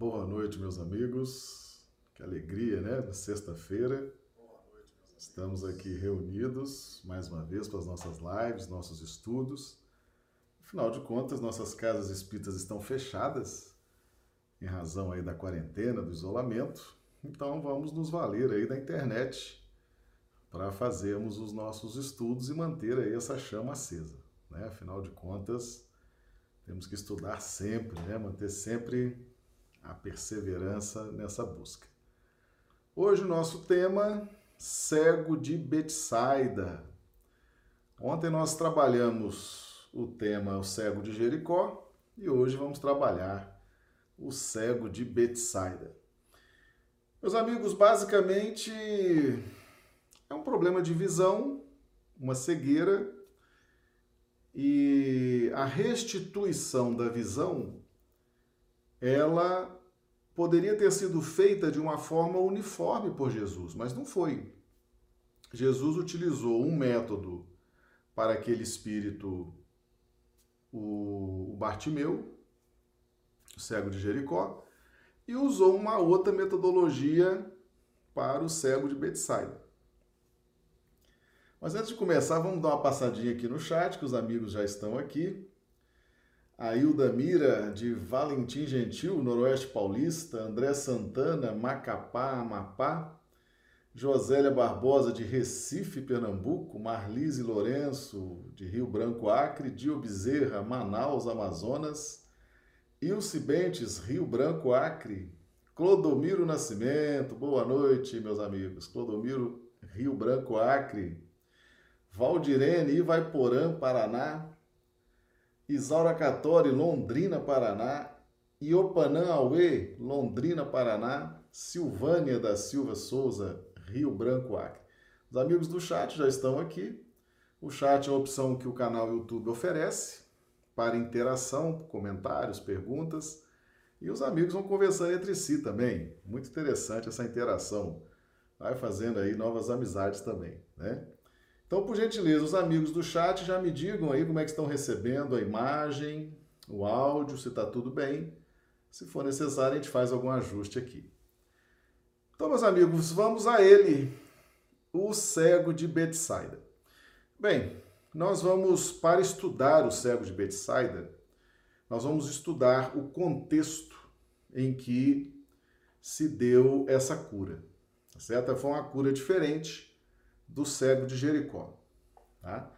Boa noite, meus amigos. Que alegria, né? Sexta-feira. Estamos aqui reunidos mais uma vez para as nossas lives, nossos estudos. Afinal de contas, nossas casas espíritas estão fechadas em razão aí da quarentena, do isolamento. Então vamos nos valer aí da internet para fazermos os nossos estudos e manter aí essa chama acesa, né? Afinal de contas, temos que estudar sempre, né? Manter sempre a perseverança nessa busca. Hoje o nosso tema cego de Betsaida. Ontem nós trabalhamos o tema o cego de Jericó e hoje vamos trabalhar o cego de Betsaida. Meus amigos, basicamente é um problema de visão, uma cegueira e a restituição da visão ela poderia ter sido feita de uma forma uniforme por Jesus, mas não foi. Jesus utilizou um método para aquele espírito, o Bartimeu, o cego de Jericó, e usou uma outra metodologia para o cego de Betsaida. Mas antes de começar, vamos dar uma passadinha aqui no chat, que os amigos já estão aqui a Hilda Mira, de Valentim Gentil, Noroeste Paulista, André Santana, Macapá, Amapá, Josélia Barbosa, de Recife, Pernambuco, Marlise Lourenço, de Rio Branco, Acre, Dio Bezerra, Manaus, Amazonas, Ilse Bentes, Rio Branco, Acre, Clodomiro Nascimento, boa noite, meus amigos, Clodomiro, Rio Branco, Acre, Valdirene, Ivaiporã, Paraná, Isaura Catori, Londrina, Paraná, Iopanã Aue, Londrina, Paraná, Silvânia da Silva Souza, Rio Branco, Acre. Os amigos do chat já estão aqui. O chat é a opção que o canal YouTube oferece para interação, comentários, perguntas. E os amigos vão conversando entre si também. Muito interessante essa interação. Vai fazendo aí novas amizades também, né? Então, por gentileza, os amigos do chat já me digam aí como é que estão recebendo a imagem, o áudio, se está tudo bem. Se for necessário, a gente faz algum ajuste aqui. Então, meus amigos, vamos a ele, o cego de Betsaida. Bem, nós vamos, para estudar o cego de Betsaida, nós vamos estudar o contexto em que se deu essa cura. Tá certo? Foi uma cura diferente do cego de Jericó. Tá?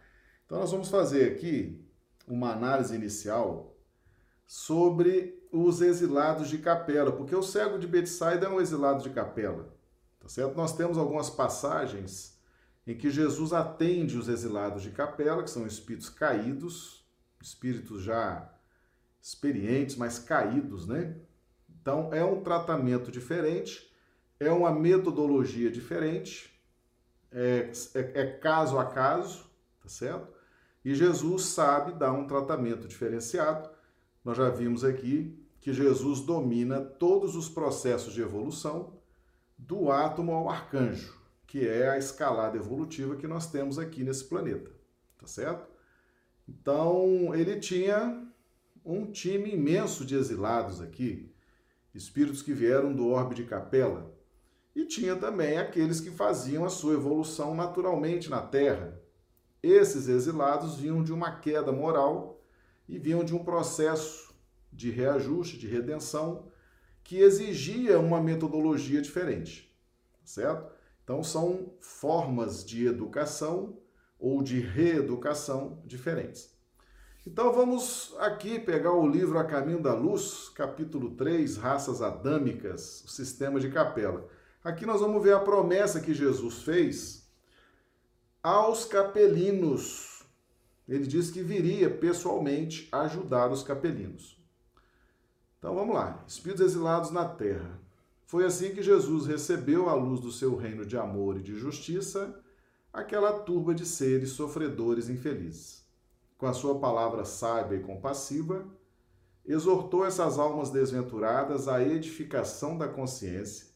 Então, nós vamos fazer aqui uma análise inicial sobre os exilados de capela, porque o cego de Betsaida é um exilado de capela. Tá certo? Nós temos algumas passagens em que Jesus atende os exilados de capela, que são espíritos caídos, espíritos já experientes, mas caídos, né? Então, é um tratamento diferente, é uma metodologia diferente, é, é, é caso a caso, tá certo? E Jesus sabe dar um tratamento diferenciado. Nós já vimos aqui que Jesus domina todos os processos de evolução do átomo ao arcanjo, que é a escalada evolutiva que nós temos aqui nesse planeta, tá certo? Então, ele tinha um time imenso de exilados aqui, espíritos que vieram do orbe de Capela, e tinha também aqueles que faziam a sua evolução naturalmente na Terra. Esses exilados vinham de uma queda moral e vinham de um processo de reajuste, de redenção, que exigia uma metodologia diferente, certo? Então são formas de educação ou de reeducação diferentes. Então vamos aqui pegar o livro A Caminho da Luz, capítulo 3, Raças Adâmicas, o sistema de capela. Aqui nós vamos ver a promessa que Jesus fez aos capelinos. Ele disse que viria pessoalmente ajudar os capelinos. Então vamos lá. Espíritos exilados na terra. Foi assim que Jesus recebeu a luz do seu reino de amor e de justiça aquela turba de seres sofredores infelizes. Com a sua palavra sábia e compassiva, exortou essas almas desventuradas à edificação da consciência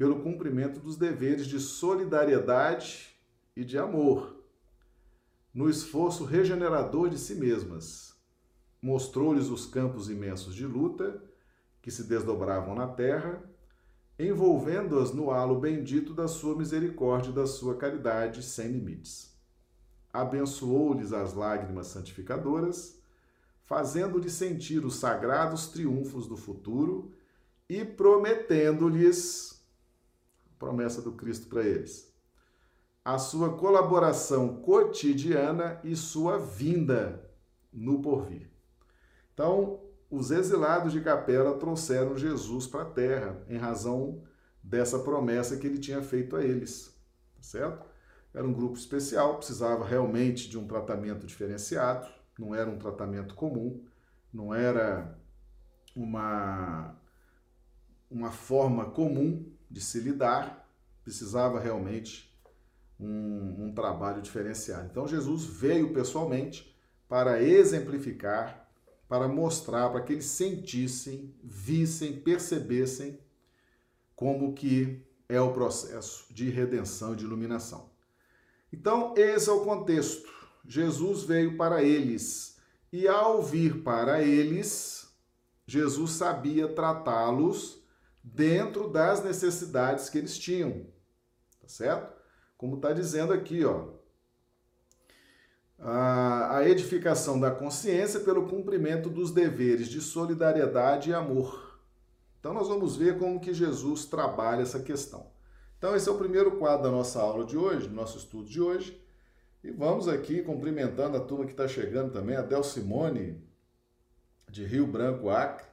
pelo cumprimento dos deveres de solidariedade e de amor, no esforço regenerador de si mesmas. Mostrou-lhes os campos imensos de luta que se desdobravam na terra, envolvendo-as no halo bendito da sua misericórdia e da sua caridade sem limites. Abençoou-lhes as lágrimas santificadoras, fazendo-lhes sentir os sagrados triunfos do futuro e prometendo-lhes promessa do Cristo para eles a sua colaboração cotidiana e sua vinda no porvir. Então, os exilados de Capela trouxeram Jesus para a terra em razão dessa promessa que ele tinha feito a eles, tá certo? Era um grupo especial, precisava realmente de um tratamento diferenciado, não era um tratamento comum, não era uma uma forma comum de se lidar, precisava realmente um, um trabalho diferenciado. Então Jesus veio pessoalmente para exemplificar, para mostrar, para que eles sentissem, vissem, percebessem como que é o processo de redenção e de iluminação. Então, esse é o contexto. Jesus veio para eles e ao vir para eles, Jesus sabia tratá-los dentro das necessidades que eles tinham. Tá certo? como está dizendo aqui, ó. A edificação da consciência pelo cumprimento dos deveres de solidariedade e amor. Então nós vamos ver como que Jesus trabalha essa questão. Então esse é o primeiro quadro da nossa aula de hoje, do nosso estudo de hoje. E vamos aqui cumprimentando a turma que está chegando também, a Del Simone, de Rio Branco, Acre,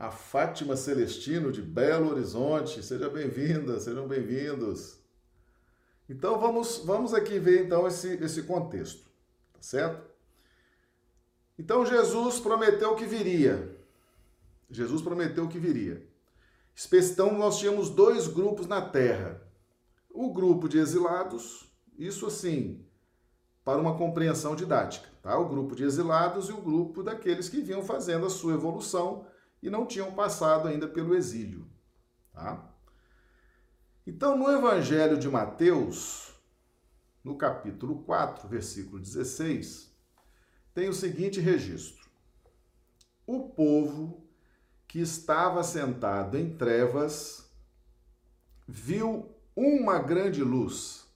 a Fátima Celestino, de Belo Horizonte. Seja bem-vinda, sejam bem-vindos. Então vamos, vamos aqui ver então esse, esse contexto, tá certo? Então Jesus prometeu que viria. Jesus prometeu que viria. Então nós tínhamos dois grupos na terra. O grupo de exilados, isso assim, para uma compreensão didática, tá? O grupo de exilados e o grupo daqueles que vinham fazendo a sua evolução e não tinham passado ainda pelo exílio, tá? Então, no Evangelho de Mateus, no capítulo 4, versículo 16, tem o seguinte registro: O povo que estava sentado em trevas viu uma grande luz.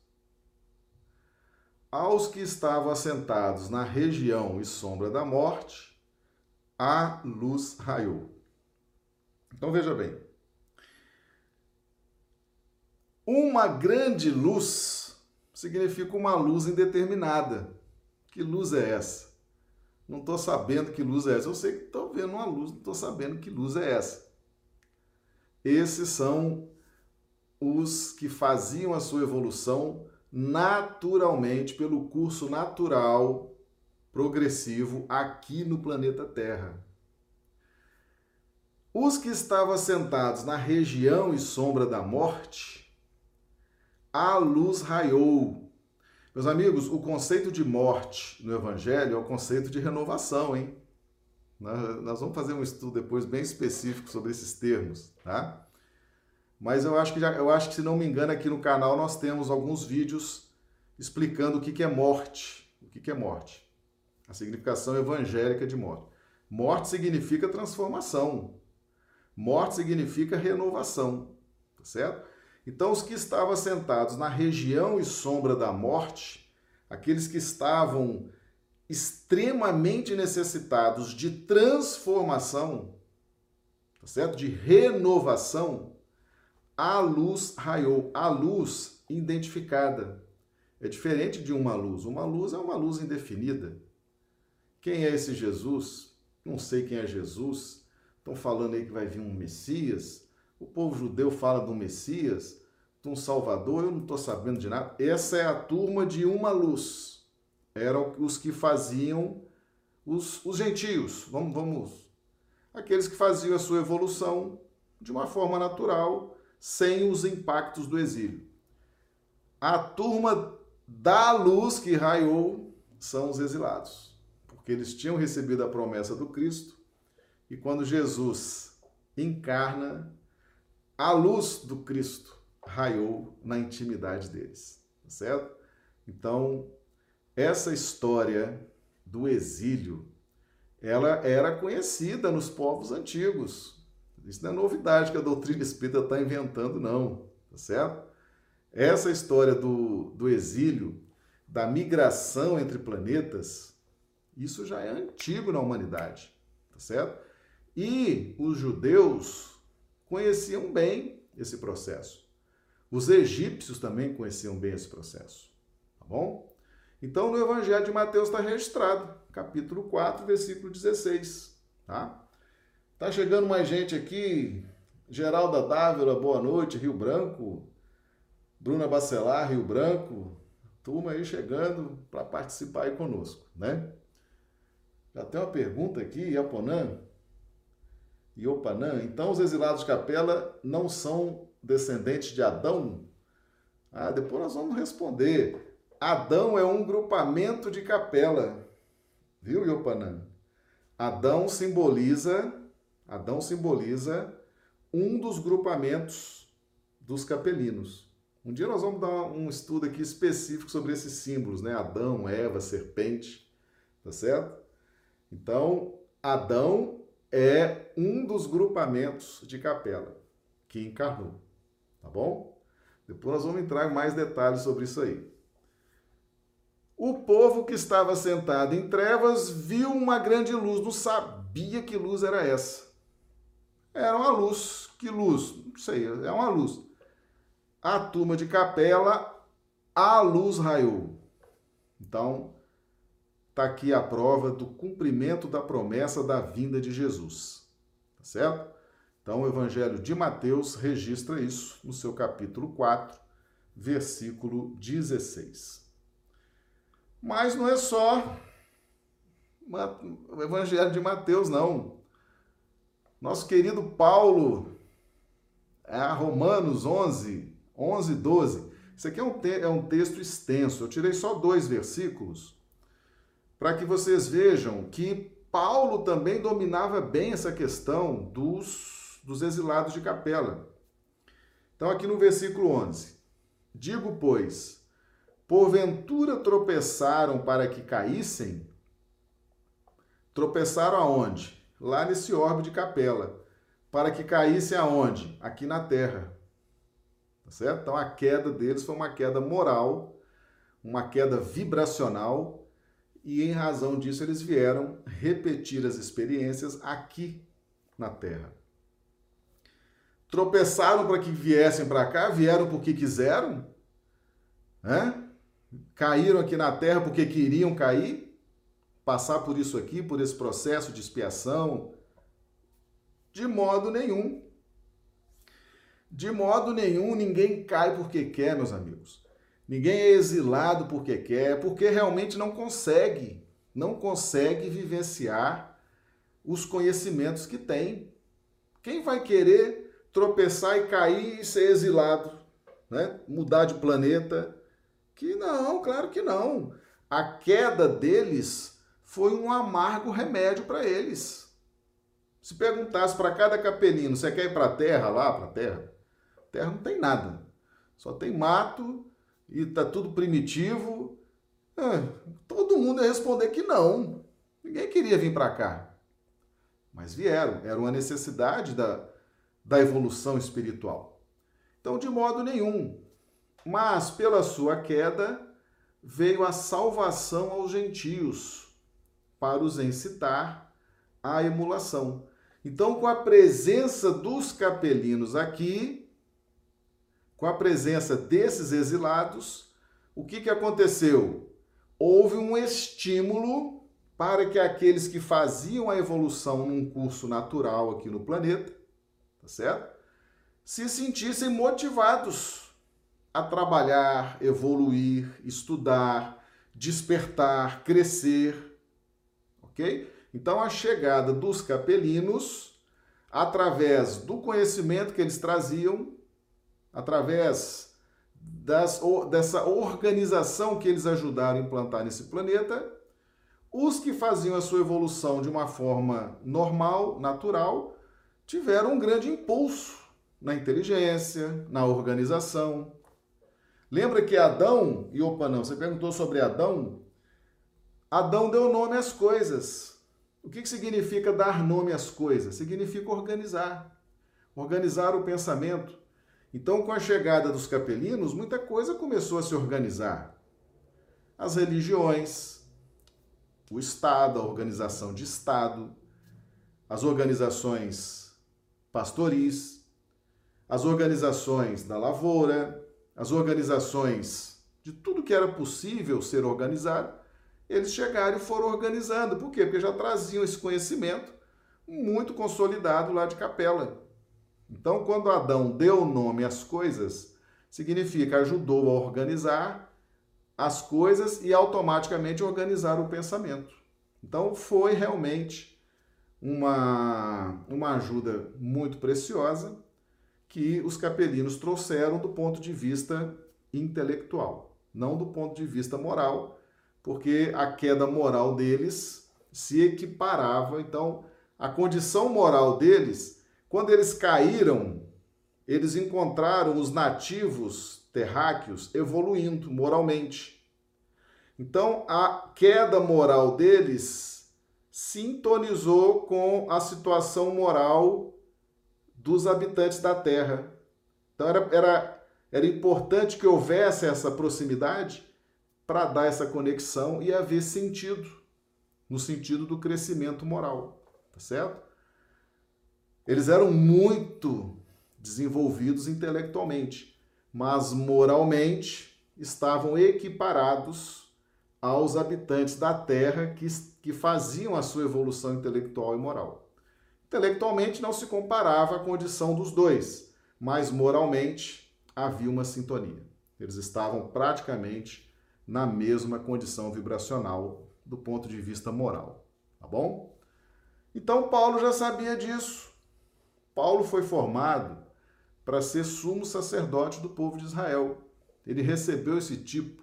Aos que estavam assentados na região e sombra da morte, a luz raiou. Então veja bem, uma grande luz significa uma luz indeterminada. Que luz é essa? Não estou sabendo que luz é essa. Eu sei que estou vendo uma luz, não estou sabendo que luz é essa. Esses são os que faziam a sua evolução naturalmente, pelo curso natural progressivo aqui no planeta Terra. Os que estavam sentados na região e sombra da morte a luz raiou. Meus amigos, o conceito de morte no Evangelho é o conceito de renovação, hein? Nós vamos fazer um estudo depois bem específico sobre esses termos, tá? Mas eu acho que, já, eu acho que se não me engano, aqui no canal nós temos alguns vídeos explicando o que, que é morte. O que, que é morte? A significação evangélica de morte. Morte significa transformação. Morte significa renovação, tá certo? Então, os que estavam sentados na região e sombra da morte, aqueles que estavam extremamente necessitados de transformação, tá certo? De renovação, a luz raiou, a luz identificada. É diferente de uma luz. Uma luz é uma luz indefinida. Quem é esse Jesus? Não sei quem é Jesus. Estão falando aí que vai vir um Messias. O povo judeu fala do Messias, de um Salvador, eu não estou sabendo de nada. Essa é a turma de uma luz. Eram os que faziam os, os gentios, vamos, vamos, aqueles que faziam a sua evolução de uma forma natural, sem os impactos do exílio. A turma da luz que raiou são os exilados, porque eles tinham recebido a promessa do Cristo e quando Jesus encarna, a luz do Cristo raiou na intimidade deles, tá certo? Então, essa história do exílio, ela era conhecida nos povos antigos, Isso não é novidade que a doutrina espírita está inventando, não, tá certo? Essa história do, do exílio, da migração entre planetas, isso já é antigo na humanidade, tá certo? E os judeus conheciam bem esse processo. Os egípcios também conheciam bem esse processo, tá bom? Então, no Evangelho de Mateus está registrado, capítulo 4, versículo 16, tá? Tá chegando mais gente aqui. Geralda Dávila, boa noite, Rio Branco. Bruna Bacelar, Rio Branco. Turma aí chegando para participar aí conosco, né? Já tem uma pergunta aqui, Iaponã. Iopanã. Então, os exilados de capela não são descendentes de Adão? Ah, depois nós vamos responder. Adão é um grupamento de capela. Viu, Iopanã? Adão simboliza Adão simboliza um dos grupamentos dos capelinos. Um dia nós vamos dar um estudo aqui específico sobre esses símbolos, né? Adão, Eva, serpente, tá certo? Então, Adão é um dos grupamentos de capela que encarnou, tá bom? Depois nós vamos entrar em mais detalhes sobre isso aí. O povo que estava sentado em trevas viu uma grande luz, não sabia que luz era essa. Era uma luz. Que luz? Não sei, é uma luz. A turma de capela, a luz raiou. Então, está aqui a prova do cumprimento da promessa da vinda de Jesus. Tá certo? Então, o Evangelho de Mateus registra isso no seu capítulo 4, versículo 16. Mas não é só o Evangelho de Mateus, não. Nosso querido Paulo, é, Romanos 11, 11, 12. Isso aqui é um, é um texto extenso. Eu tirei só dois versículos para que vocês vejam que Paulo também dominava bem essa questão dos, dos exilados de capela. Então, aqui no versículo 11: Digo, pois, porventura tropeçaram para que caíssem? Tropeçaram aonde? lá nesse orbe de capela, para que caísse aonde? Aqui na terra. Tá certo? Então a queda deles foi uma queda moral, uma queda vibracional, e em razão disso eles vieram repetir as experiências aqui na terra. Tropeçaram para que viessem para cá, vieram porque quiseram, né? caíram aqui na terra porque queriam cair, passar por isso aqui, por esse processo de expiação? De modo nenhum. De modo nenhum, ninguém cai porque quer, meus amigos. Ninguém é exilado porque quer, porque realmente não consegue, não consegue vivenciar os conhecimentos que tem. Quem vai querer tropeçar e cair e ser exilado, né? Mudar de planeta? Que não, claro que não. A queda deles foi um amargo remédio para eles. Se perguntasse para cada capelino, você quer ir para a terra lá, para a terra? Terra não tem nada. Só tem mato e tá tudo primitivo. É, todo mundo ia responder que não. Ninguém queria vir para cá. Mas vieram, era uma necessidade da, da evolução espiritual. Então, de modo nenhum. Mas pela sua queda veio a salvação aos gentios para os incitar à emulação. Então, com a presença dos capelinos aqui, com a presença desses exilados, o que, que aconteceu? Houve um estímulo para que aqueles que faziam a evolução num curso natural aqui no planeta, tá certo? Se sentissem motivados a trabalhar, evoluir, estudar, despertar, crescer ok? Então, a chegada dos capelinos, através do conhecimento que eles traziam, através das, dessa organização que eles ajudaram a implantar nesse planeta, os que faziam a sua evolução de uma forma normal, natural, tiveram um grande impulso na inteligência, na organização. Lembra que Adão, e opa, não, você perguntou sobre Adão, Adão deu nome às coisas. O que significa dar nome às coisas? Significa organizar. organizar o pensamento. Então, com a chegada dos capelinos, muita coisa começou a se organizar. As religiões, o Estado, a organização de Estado, as organizações pastoris, as organizações da lavoura, as organizações de tudo que era possível ser organizado, eles chegaram e foram organizando. Por quê? Porque já traziam esse conhecimento muito consolidado lá de Capela. Então, quando Adão deu nome às coisas, significa ajudou a organizar as coisas e automaticamente organizar o pensamento. Então, foi realmente uma, uma ajuda muito preciosa que os capelinos trouxeram do ponto de vista intelectual, não do ponto de vista moral, porque a queda moral deles se equiparava. Então, a condição moral deles quando eles caíram, eles encontraram os nativos terráqueos evoluindo moralmente. Então, a queda moral deles sintonizou com a situação moral dos habitantes da Terra. Então, era, era, era importante que houvesse essa proximidade para dar essa conexão e haver sentido, no sentido do crescimento moral, tá certo? Eles eram muito desenvolvidos intelectualmente, mas moralmente estavam equiparados aos habitantes da Terra que, que faziam a sua evolução intelectual e moral. Intelectualmente não se comparava a condição dos dois, mas moralmente havia uma sintonia. Eles estavam praticamente na mesma condição vibracional do ponto de vista moral, tá bom? Então Paulo já sabia disso. Paulo foi formado para ser sumo sacerdote do povo de Israel. Ele recebeu esse tipo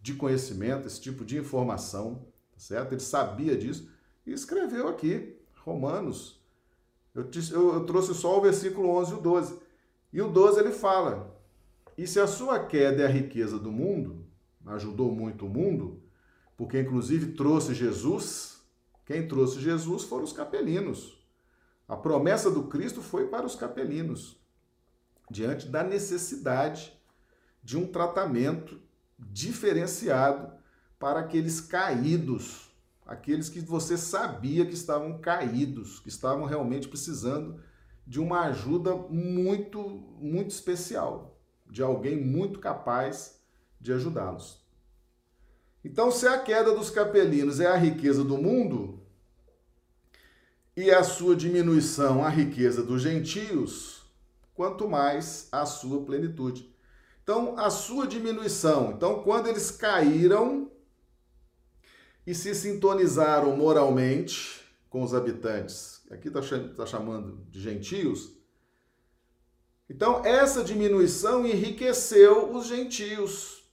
de conhecimento, esse tipo de informação, tá certo? Ele sabia disso e escreveu aqui, Romanos. Eu, eu, eu trouxe só o versículo 11 e o 12. E o 12 ele fala: E se a sua queda é a riqueza do mundo, ajudou muito o mundo, porque inclusive trouxe Jesus, quem trouxe Jesus foram os capelinos. A promessa do Cristo foi para os capelinos, diante da necessidade de um tratamento diferenciado para aqueles caídos, aqueles que você sabia que estavam caídos, que estavam realmente precisando de uma ajuda muito, muito especial, de alguém muito capaz de ajudá-los. Então, se a queda dos capelinos é a riqueza do mundo, e a sua diminuição a riqueza dos gentios, quanto mais a sua plenitude. Então, a sua diminuição. Então, quando eles caíram e se sintonizaram moralmente com os habitantes, aqui está tá chamando de gentios, então essa diminuição enriqueceu os gentios,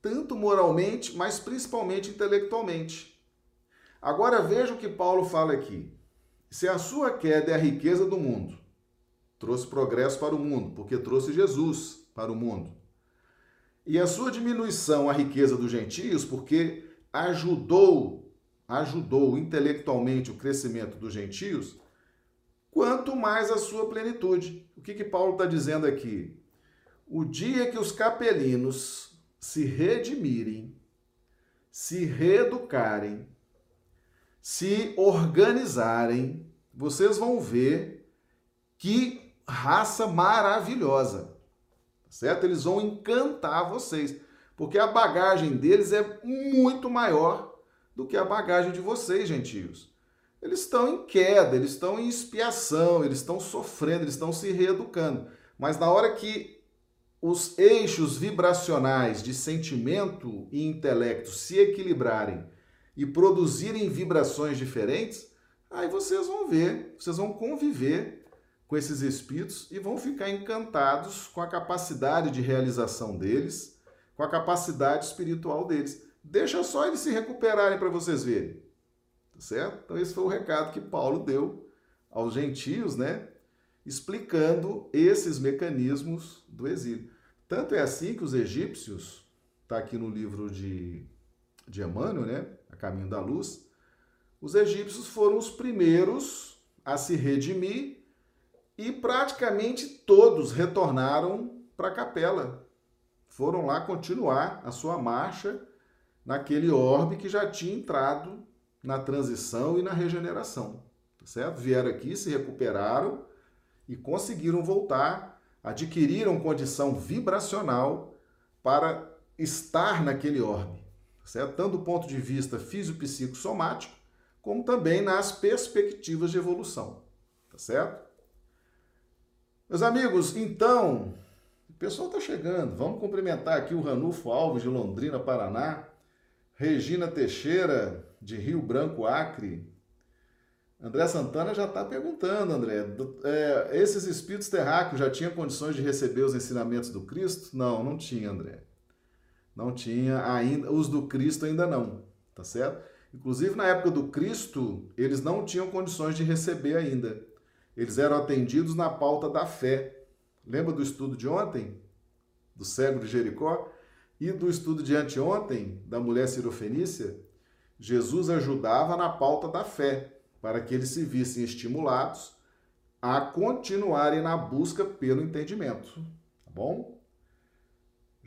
tanto moralmente, mas principalmente intelectualmente. Agora veja o que Paulo fala aqui. Se a sua queda é a riqueza do mundo, trouxe progresso para o mundo, porque trouxe Jesus para o mundo. E a sua diminuição a riqueza dos gentios, porque ajudou, ajudou intelectualmente o crescimento dos gentios, quanto mais a sua plenitude. O que, que Paulo está dizendo aqui? O dia que os capelinos se redimirem, se reeducarem, se organizarem, vocês vão ver que raça maravilhosa. Certo? Eles vão encantar vocês, porque a bagagem deles é muito maior do que a bagagem de vocês, gentios. Eles estão em queda, eles estão em expiação, eles estão sofrendo, eles estão se reeducando. Mas na hora que os eixos vibracionais de sentimento e intelecto se equilibrarem e produzirem vibrações diferentes, aí vocês vão ver, vocês vão conviver com esses espíritos e vão ficar encantados com a capacidade de realização deles, com a capacidade espiritual deles. Deixa só eles se recuperarem para vocês verem. Tá certo? Então esse foi o recado que Paulo deu aos gentios, né? Explicando esses mecanismos do exílio. Tanto é assim que os egípcios, está aqui no livro de, de Emmanuel, né? Caminho da luz, os egípcios foram os primeiros a se redimir e praticamente todos retornaram para a capela. Foram lá continuar a sua marcha naquele orbe que já tinha entrado na transição e na regeneração, tá certo? Vieram aqui, se recuperaram e conseguiram voltar, adquiriram condição vibracional para estar naquele orbe, certo? Tanto do ponto de vista físico-psicosomático, como também nas perspectivas de evolução, tá certo? Meus amigos, então, o pessoal está chegando. Vamos cumprimentar aqui o Ranulfo Alves de Londrina, Paraná, Regina Teixeira de Rio Branco, Acre. André Santana já está perguntando, André, é, esses espíritos terráqueos já tinham condições de receber os ensinamentos do Cristo? Não, não tinha, André. Não tinha ainda, os do Cristo ainda não, tá certo? Inclusive na época do Cristo, eles não tinham condições de receber ainda. Eles eram atendidos na pauta da fé. Lembra do estudo de ontem? Do cego de Jericó? E do estudo de anteontem, da mulher cirofenícia? Jesus ajudava na pauta da fé, para que eles se vissem estimulados a continuarem na busca pelo entendimento. Tá bom?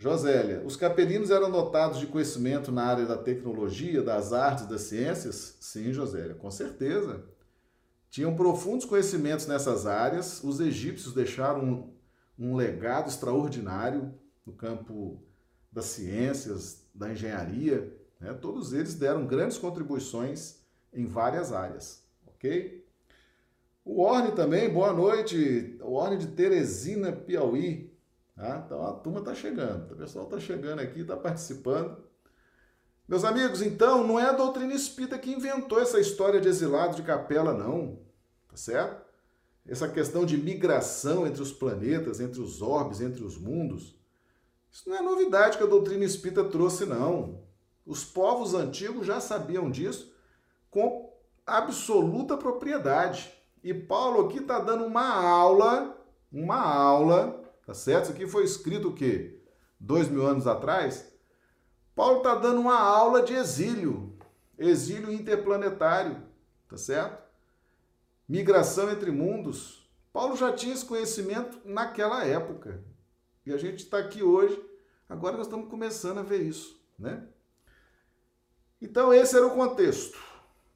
Josélia, os capelinos eram dotados de conhecimento na área da tecnologia, das artes, das ciências? Sim, Josélia, com certeza tinham profundos conhecimentos nessas áreas. Os egípcios deixaram um, um legado extraordinário no campo das ciências, da engenharia. Né? Todos eles deram grandes contribuições em várias áreas, ok? O Orne também, boa noite. O Orne de Teresina, Piauí. Tá? Então a turma está chegando, o pessoal está chegando aqui, está participando. Meus amigos, então, não é a doutrina espírita que inventou essa história de exilado de capela, não. Tá certo? Essa questão de migração entre os planetas, entre os orbes, entre os mundos. Isso não é novidade que a doutrina espírita trouxe, não. Os povos antigos já sabiam disso com absoluta propriedade. E Paulo aqui está dando uma aula, uma aula, tá certo? Isso aqui foi escrito o quê? Dois mil anos atrás? Paulo está dando uma aula de exílio, exílio interplanetário, tá certo? Migração entre mundos. Paulo já tinha esse conhecimento naquela época. E a gente está aqui hoje, agora nós estamos começando a ver isso, né? Então esse era o contexto.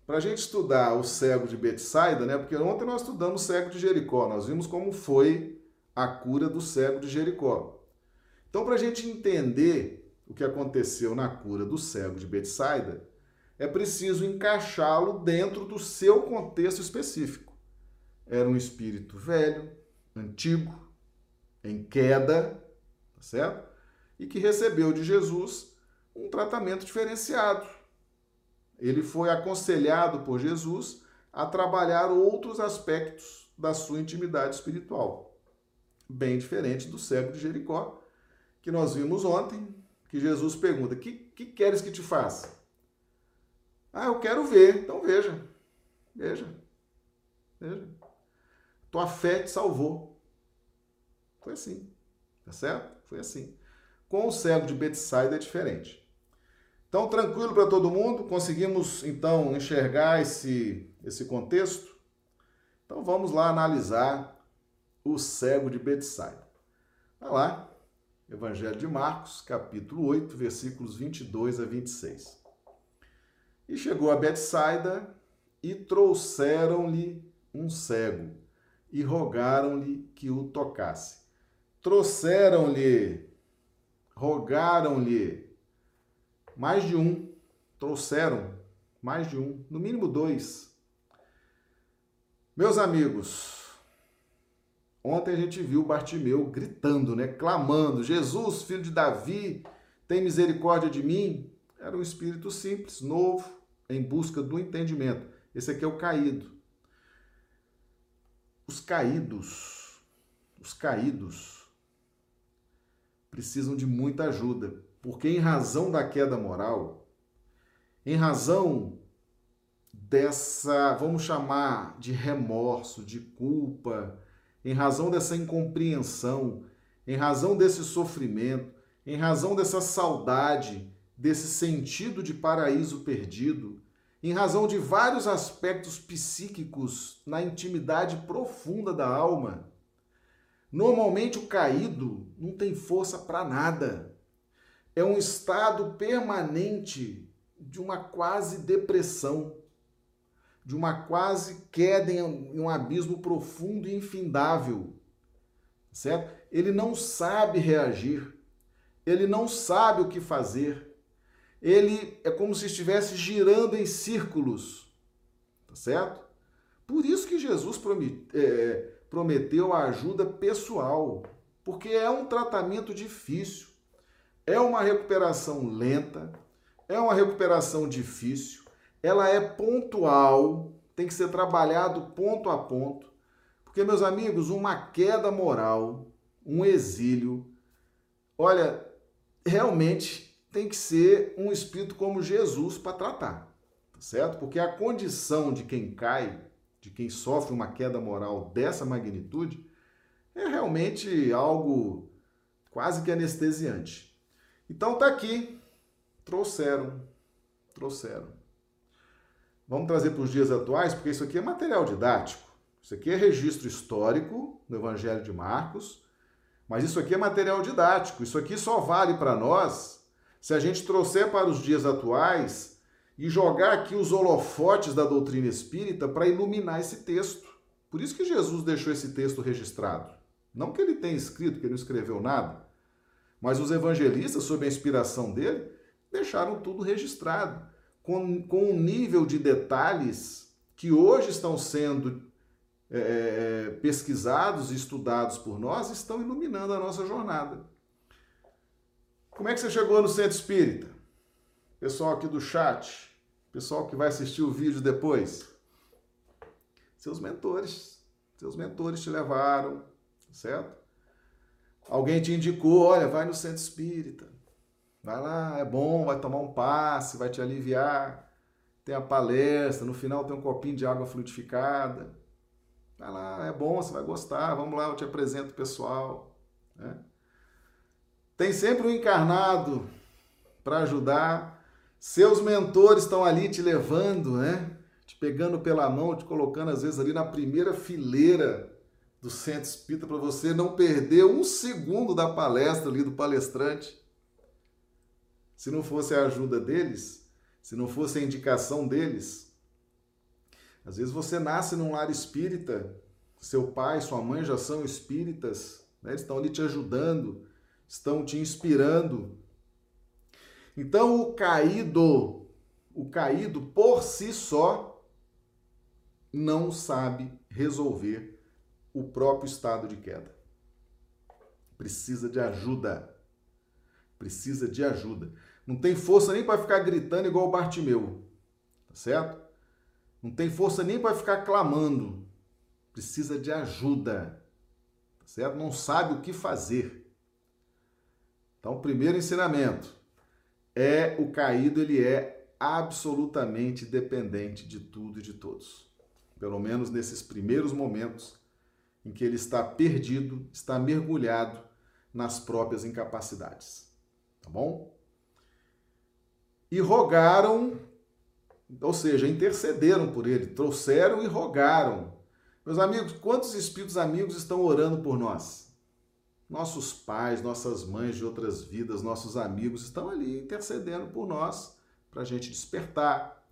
Para a gente estudar o cego de Betsaida, né? Porque ontem nós estudamos o cego de Jericó, nós vimos como foi a cura do cego de Jericó. Então, para a gente entender o que aconteceu na cura do cego de Betsaida, é preciso encaixá-lo dentro do seu contexto específico. Era um espírito velho, antigo, em queda, tá certo? E que recebeu de Jesus um tratamento diferenciado. Ele foi aconselhado por Jesus a trabalhar outros aspectos da sua intimidade espiritual, bem diferente do cego de Jericó, que nós vimos ontem, que Jesus pergunta: que, que queres que te faça? Ah, eu quero ver. Então veja. Veja. Veja. Tua fé te salvou. Foi assim. Tá certo? Foi assim. Com o cego de Betsaida é diferente. Então, tranquilo para todo mundo? Conseguimos, então, enxergar esse, esse contexto? Então, vamos lá analisar o cego de Betsaida. Vai lá. Evangelho de Marcos, capítulo 8, versículos 22 a 26. E chegou a Betsaida e trouxeram-lhe um cego e rogaram-lhe que o tocasse. Trouxeram-lhe, rogaram-lhe, mais de um, trouxeram mais de um, no mínimo dois. Meus amigos, Ontem a gente viu Bartimeu gritando, né, clamando: Jesus, filho de Davi, tem misericórdia de mim. Era um espírito simples, novo, em busca do entendimento. Esse aqui é o caído. Os caídos, os caídos precisam de muita ajuda, porque em razão da queda moral, em razão dessa, vamos chamar de remorso, de culpa, em razão dessa incompreensão, em razão desse sofrimento, em razão dessa saudade, desse sentido de paraíso perdido, em razão de vários aspectos psíquicos na intimidade profunda da alma. Normalmente o caído não tem força para nada. É um estado permanente de uma quase depressão, de uma quase queda em um abismo profundo e infindável. Certo? Ele não sabe reagir. Ele não sabe o que fazer ele é como se estivesse girando em círculos, tá certo? Por isso que Jesus é, prometeu a ajuda pessoal, porque é um tratamento difícil, é uma recuperação lenta, é uma recuperação difícil, ela é pontual, tem que ser trabalhado ponto a ponto, porque, meus amigos, uma queda moral, um exílio, olha, realmente tem que ser um espírito como Jesus para tratar, tá certo? Porque a condição de quem cai, de quem sofre uma queda moral dessa magnitude, é realmente algo quase que anestesiante. Então tá aqui, trouxeram, trouxeram. Vamos trazer para os dias atuais, porque isso aqui é material didático. Isso aqui é registro histórico no Evangelho de Marcos, mas isso aqui é material didático. Isso aqui só vale para nós se a gente trouxer para os dias atuais e jogar aqui os holofotes da doutrina espírita para iluminar esse texto. Por isso que Jesus deixou esse texto registrado. Não que ele tenha escrito, que ele não escreveu nada, mas os evangelistas, sob a inspiração dele, deixaram tudo registrado, com, com um nível de detalhes que hoje estão sendo é, é pesquisados e estudados por nós, estão iluminando a nossa jornada. Como é que você chegou no centro espírita? Pessoal aqui do chat, pessoal que vai assistir o vídeo depois. Seus mentores, seus mentores te levaram, certo? Alguém te indicou, olha, vai no centro espírita. Vai lá, é bom, vai tomar um passe, vai te aliviar. Tem a palestra, no final tem um copinho de água fluidificada. Vai lá, é bom, você vai gostar. Vamos lá, eu te apresento o pessoal. Né? Tem sempre um encarnado para ajudar. Seus mentores estão ali te levando, né? Te pegando pela mão, te colocando às vezes ali na primeira fileira do centro espírita para você não perder um segundo da palestra ali do palestrante. Se não fosse a ajuda deles, se não fosse a indicação deles, às vezes você nasce num lar espírita, seu pai, sua mãe já são espíritas, né? eles estão ali te ajudando, estão te inspirando. Então, o caído, o caído por si só, não sabe resolver o próprio estado de queda. Precisa de ajuda. Precisa de ajuda. Não tem força nem para ficar gritando igual o Bartimeu. Tá certo? Não tem força nem para ficar clamando. Precisa de ajuda. Tá certo? Não sabe o que fazer. Então, o primeiro ensinamento é o caído, ele é absolutamente dependente de tudo e de todos. Pelo menos nesses primeiros momentos em que ele está perdido, está mergulhado nas próprias incapacidades. Tá bom? E rogaram, ou seja, intercederam por ele, trouxeram e rogaram. Meus amigos, quantos espíritos amigos estão orando por nós? Nossos pais, nossas mães de outras vidas, nossos amigos estão ali intercedendo por nós para a gente despertar,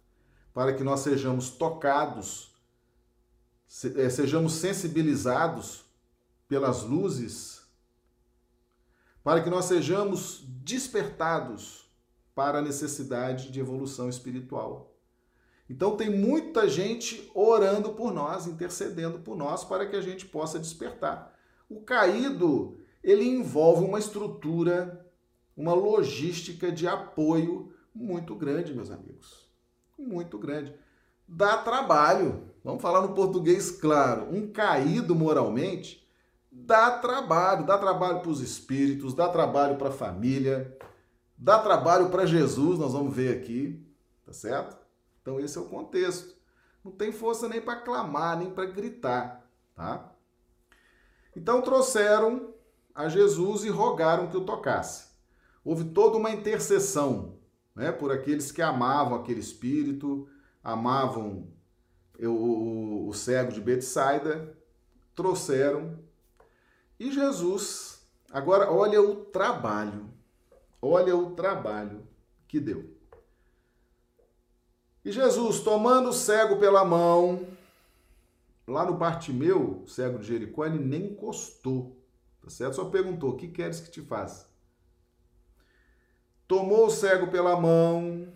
para que nós sejamos tocados, eh, sejamos sensibilizados pelas luzes, para que nós sejamos despertados para a necessidade de evolução espiritual. Então tem muita gente orando por nós, intercedendo por nós para que a gente possa despertar. O caído, ele envolve uma estrutura, uma logística de apoio muito grande, meus amigos. Muito grande. Dá trabalho. Vamos falar no português claro. Um caído moralmente dá trabalho. Dá trabalho para os espíritos, dá trabalho para a família, dá trabalho para Jesus, nós vamos ver aqui. Tá certo? Então, esse é o contexto. Não tem força nem para clamar, nem para gritar, tá? Então trouxeram a Jesus e rogaram que o tocasse. Houve toda uma intercessão né, por aqueles que amavam aquele espírito, amavam o, o, cego de Betsaida, trouxeram. E Jesus, agora olha o trabalho, olha o trabalho que deu. E Jesus, tomando o cego pela mão, lá no Bartimeu, cego de Jericó, ele nem encostou, tá certo? Só perguntou: O que queres que te faça? Tomou o cego pela mão,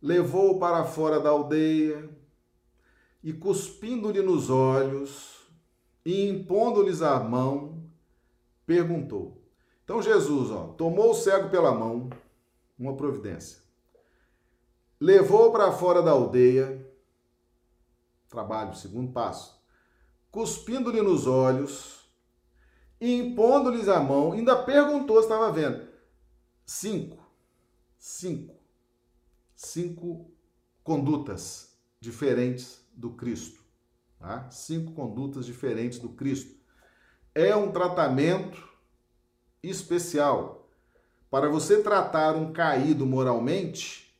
levou-o para fora da aldeia e, cuspindo-lhe nos olhos e impondo-lhes a mão, perguntou. Então Jesus, ó, tomou o cego pela mão, uma providência, levou para fora da aldeia, trabalho, segundo passo, cuspindo-lhe nos olhos e impondo-lhes a mão, ainda perguntou se estava vendo. Cinco, cinco cinco condutas diferentes do Cristo. Tá? Cinco condutas diferentes do Cristo. É um tratamento especial. Para você tratar um caído moralmente,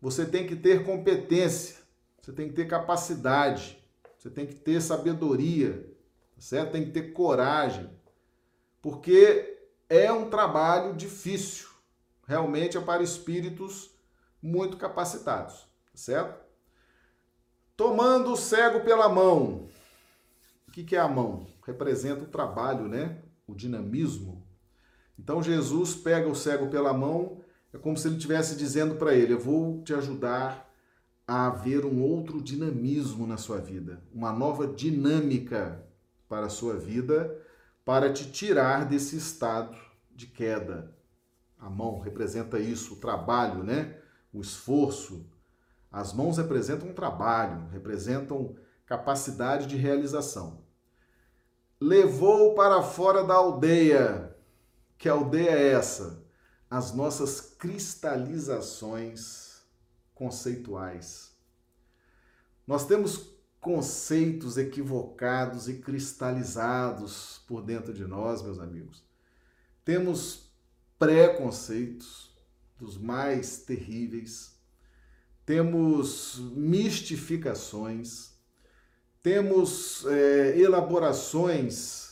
você tem que ter competência, você tem que ter capacidade, você tem que ter sabedoria, certo? Tem que ter coragem, porque é um trabalho difícil. Realmente é para espíritos muito capacitados, certo? Tomando o cego pela mão. O que, é a mão? Representa o trabalho, né? O dinamismo. Então Jesus pega o cego pela mão, é como se ele estivesse dizendo para ele: Eu vou te ajudar a haver um outro dinamismo na sua vida, uma nova dinâmica para a sua vida, para te tirar desse estado de queda. A mão representa isso, o trabalho, né? o esforço. As mãos representam um trabalho, representam capacidade de realização. Levou para fora da aldeia. Que aldeia é essa? As nossas cristalizações conceituais. Nós temos conceitos equivocados e cristalizados por dentro de nós, meus amigos. Temos preconceitos, dos mais terríveis, temos mistificações, temos é, elaborações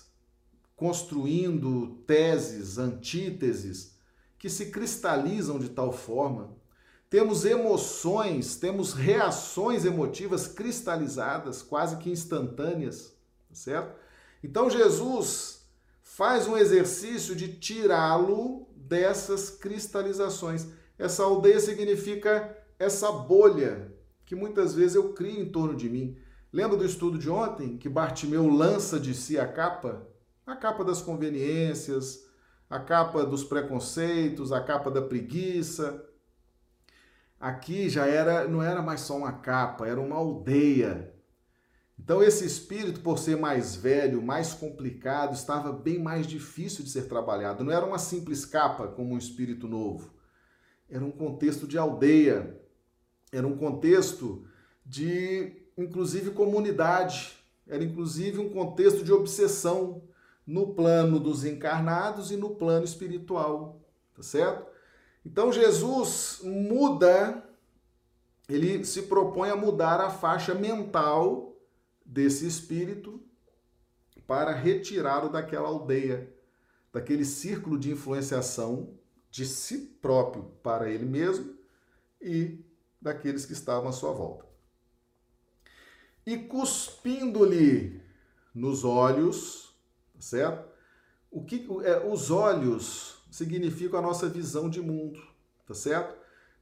construindo teses, antíteses, que se cristalizam de tal forma. Temos emoções, temos reações emotivas cristalizadas, quase que instantâneas, tá certo? Então Jesus faz um exercício de tirá-lo dessas cristalizações. Essa aldeia significa essa bolha que muitas vezes eu crio em torno de mim. Lembra do estudo de ontem que Bartimeu lança de si a capa? A capa das conveniências, a capa dos preconceitos, a capa da preguiça. Aqui já era, não era mais só uma capa, era uma aldeia então, esse espírito, por ser mais velho, mais complicado, estava bem mais difícil de ser trabalhado. Não era uma simples capa como um espírito novo. Era um contexto de aldeia, era um contexto de, inclusive, comunidade, era inclusive um contexto de obsessão no plano dos encarnados e no plano espiritual, tá certo? Então, Jesus muda, ele se propõe a mudar a faixa mental desse espírito para retirá-lo daquela aldeia, daquele círculo de influenciação de si próprio para ele mesmo e daqueles que estavam à sua volta. E cuspindo-lhe nos olhos, certo? O que é, os olhos significam a nossa visão de mundo, tá certo?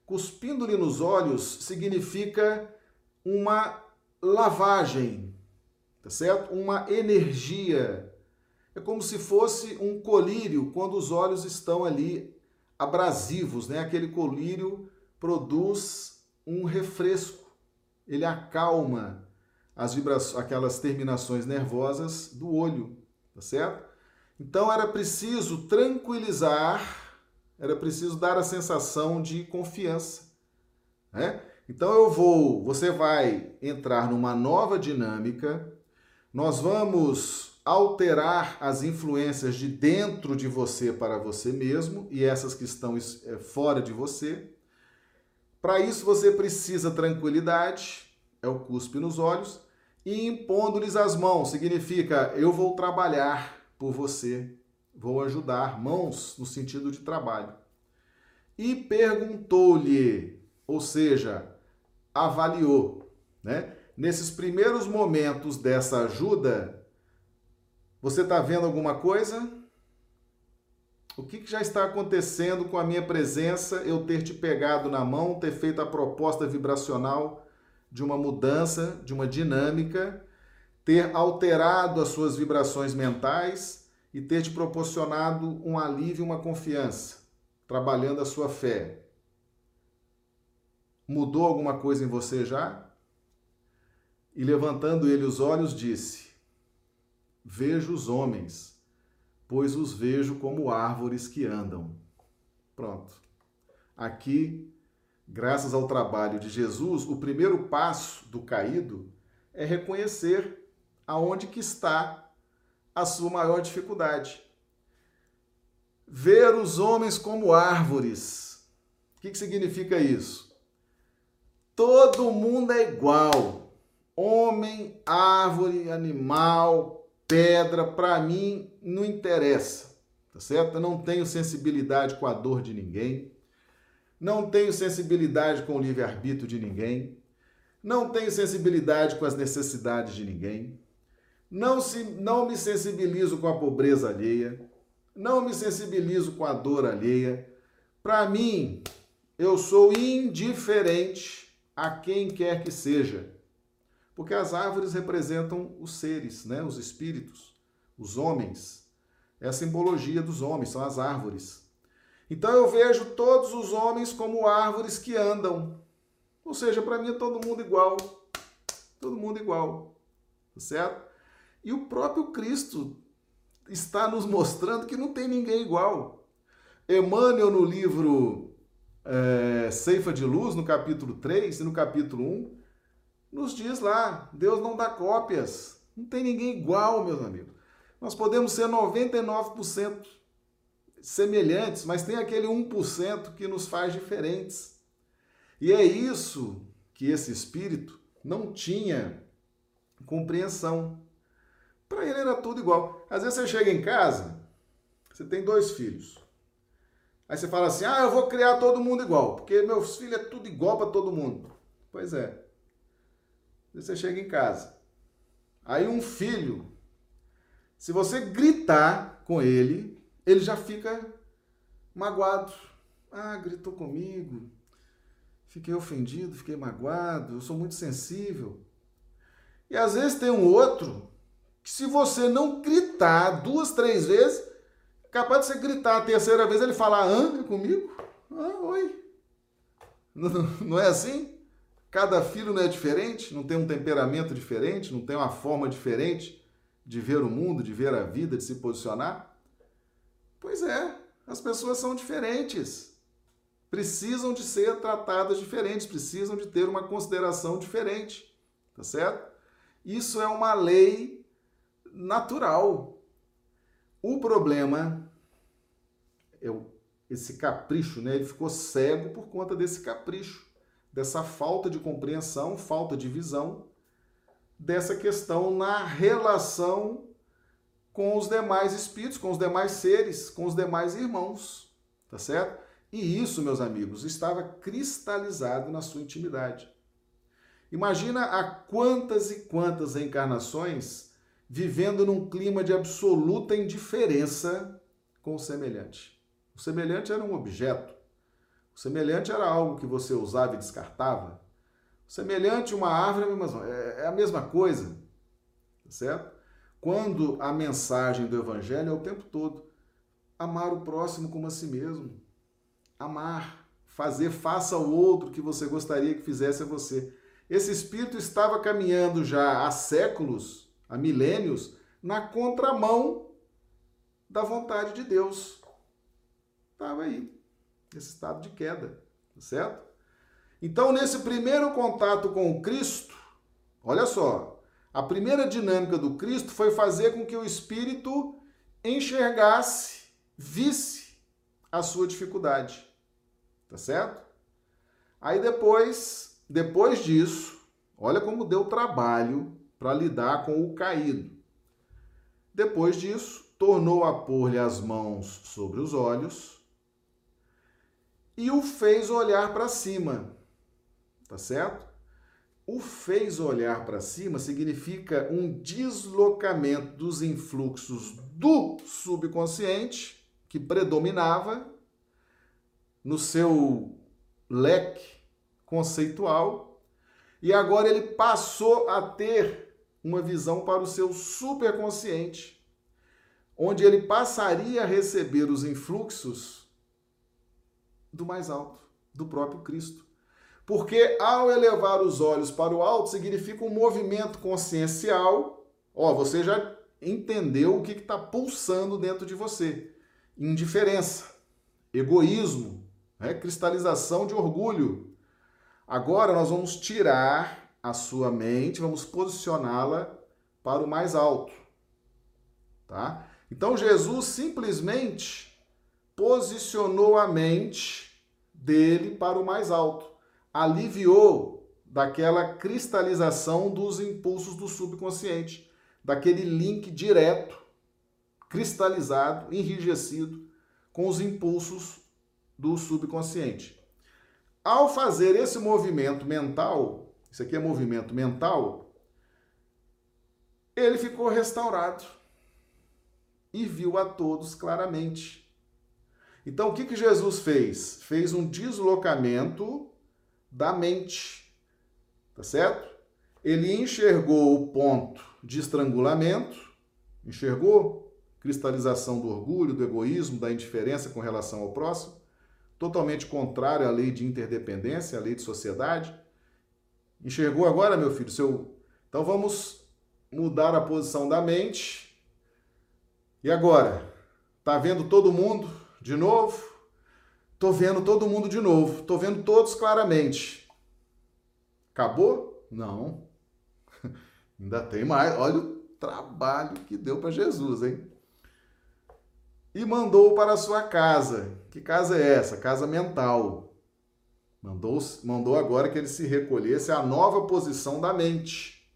Cuspindo-lhe nos olhos significa uma lavagem tá certo? Uma energia. É como se fosse um colírio quando os olhos estão ali abrasivos, né? Aquele colírio produz um refresco. Ele acalma as vibrações, aquelas terminações nervosas do olho, tá certo? Então era preciso tranquilizar, era preciso dar a sensação de confiança, né? Então eu vou, você vai entrar numa nova dinâmica nós vamos alterar as influências de dentro de você para você mesmo e essas que estão eh, fora de você, Para isso você precisa tranquilidade, é o cuspe nos olhos, e impondo-lhes as mãos, significa eu vou trabalhar por você, vou ajudar, mãos no sentido de trabalho. E perguntou-lhe, ou seja, avaliou, né? Nesses primeiros momentos dessa ajuda, você está vendo alguma coisa? O que, que já está acontecendo com a minha presença, eu ter te pegado na mão, ter feito a proposta vibracional de uma mudança, de uma dinâmica, ter alterado as suas vibrações mentais e ter te proporcionado um alívio, uma confiança, trabalhando a sua fé. Mudou alguma coisa em você já? E levantando ele os olhos, disse: Vejo os homens, pois os vejo como árvores que andam. Pronto. Aqui graças ao trabalho de Jesus, o primeiro passo do caído é reconhecer aonde que está a sua maior dificuldade. Ver os homens como árvores. O que, que significa isso? Todo mundo é igual. Homem, árvore, animal, pedra, para mim não interessa, tá certo? Eu não tenho sensibilidade com a dor de ninguém não tenho sensibilidade com o livre-arbítrio de ninguém, não tenho sensibilidade com as necessidades de ninguém, não, se, não me sensibilizo com a pobreza alheia, não me sensibilizo com a dor alheia. Para mim, eu sou indiferente a quem quer que seja. Porque as árvores representam os seres, né? os espíritos, os homens. É a simbologia dos homens, são as árvores. Então eu vejo todos os homens como árvores que andam. Ou seja, para mim é todo mundo igual. Todo mundo igual. Tá certo? E o próprio Cristo está nos mostrando que não tem ninguém igual. Emmanuel, no livro é, Ceifa de Luz, no capítulo 3 e no capítulo 1, nos diz lá: Deus não dá cópias. Não tem ninguém igual, meus amigos. Nós podemos ser 99% semelhantes, mas tem aquele 1% que nos faz diferentes. E é isso que esse espírito não tinha compreensão. Para ele era tudo igual. Às vezes você chega em casa, você tem dois filhos. Aí você fala assim: ah, eu vou criar todo mundo igual, porque meus filhos é tudo igual para todo mundo. Pois é. Você chega em casa. Aí um filho, se você gritar com ele, ele já fica magoado. Ah, gritou comigo, fiquei ofendido, fiquei magoado, eu sou muito sensível. E às vezes tem um outro que, se você não gritar duas, três vezes, é capaz de você gritar a terceira vez ele falar, ah, comigo? Ah, oi. Não, não é assim? Cada filho não é diferente, não tem um temperamento diferente, não tem uma forma diferente de ver o mundo, de ver a vida, de se posicionar. Pois é, as pessoas são diferentes. Precisam de ser tratadas diferentes, precisam de ter uma consideração diferente. Tá certo? Isso é uma lei natural. O problema é esse capricho, né? Ele ficou cego por conta desse capricho, dessa falta de compreensão, falta de visão dessa questão na relação com os demais espíritos, com os demais seres, com os demais irmãos, tá certo? E isso, meus amigos, estava cristalizado na sua intimidade. Imagina a quantas e quantas encarnações vivendo num clima de absoluta indiferença com o semelhante. O semelhante era um objeto. O semelhante era algo que você usava e descartava. O semelhante, uma árvore, é, é a mesma coisa. Tá certo? Quando a mensagem do Evangelho é o tempo todo amar o próximo como a si mesmo. Amar, fazer, faça ao outro que você gostaria que fizesse a você. Esse espírito estava caminhando já há séculos, há milênios, na contramão da vontade de Deus. Estava aí, nesse estado de queda, tá certo? Então, nesse primeiro contato com Cristo, olha só, a primeira dinâmica do Cristo foi fazer com que o espírito enxergasse, visse a sua dificuldade. Tá certo? Aí depois, depois disso, olha como deu trabalho para lidar com o caído. Depois disso, tornou a pôr-lhe as mãos sobre os olhos e o fez olhar para cima. Tá certo? O fez olhar para cima significa um deslocamento dos influxos do subconsciente que predominava no seu leque conceitual e agora ele passou a ter uma visão para o seu superconsciente, onde ele passaria a receber os influxos do mais alto, do próprio Cristo. Porque ao elevar os olhos para o alto significa um movimento consciencial. Ó, você já entendeu o que está pulsando dentro de você: indiferença, egoísmo, né? cristalização de orgulho. Agora nós vamos tirar a sua mente, vamos posicioná-la para o mais alto. Tá? Então Jesus simplesmente posicionou a mente dele para o mais alto aliviou daquela cristalização dos impulsos do subconsciente, daquele link direto, cristalizado, enrijecido com os impulsos do subconsciente. Ao fazer esse movimento mental, isso aqui é movimento mental, ele ficou restaurado e viu a todos claramente. Então, o que, que Jesus fez? Fez um deslocamento da mente. Tá certo? Ele enxergou o ponto de estrangulamento, enxergou cristalização do orgulho, do egoísmo, da indiferença com relação ao próximo, totalmente contrário à lei de interdependência, à lei de sociedade. Enxergou agora, meu filho, seu Então vamos mudar a posição da mente. E agora? Tá vendo todo mundo de novo? Tô vendo todo mundo de novo, tô vendo todos claramente. Acabou? Não. Ainda tem mais. Olha o trabalho que deu para Jesus, hein? E mandou para a sua casa. Que casa é essa? Casa mental. Mandou, mandou agora que ele se recolhesse à nova posição da mente.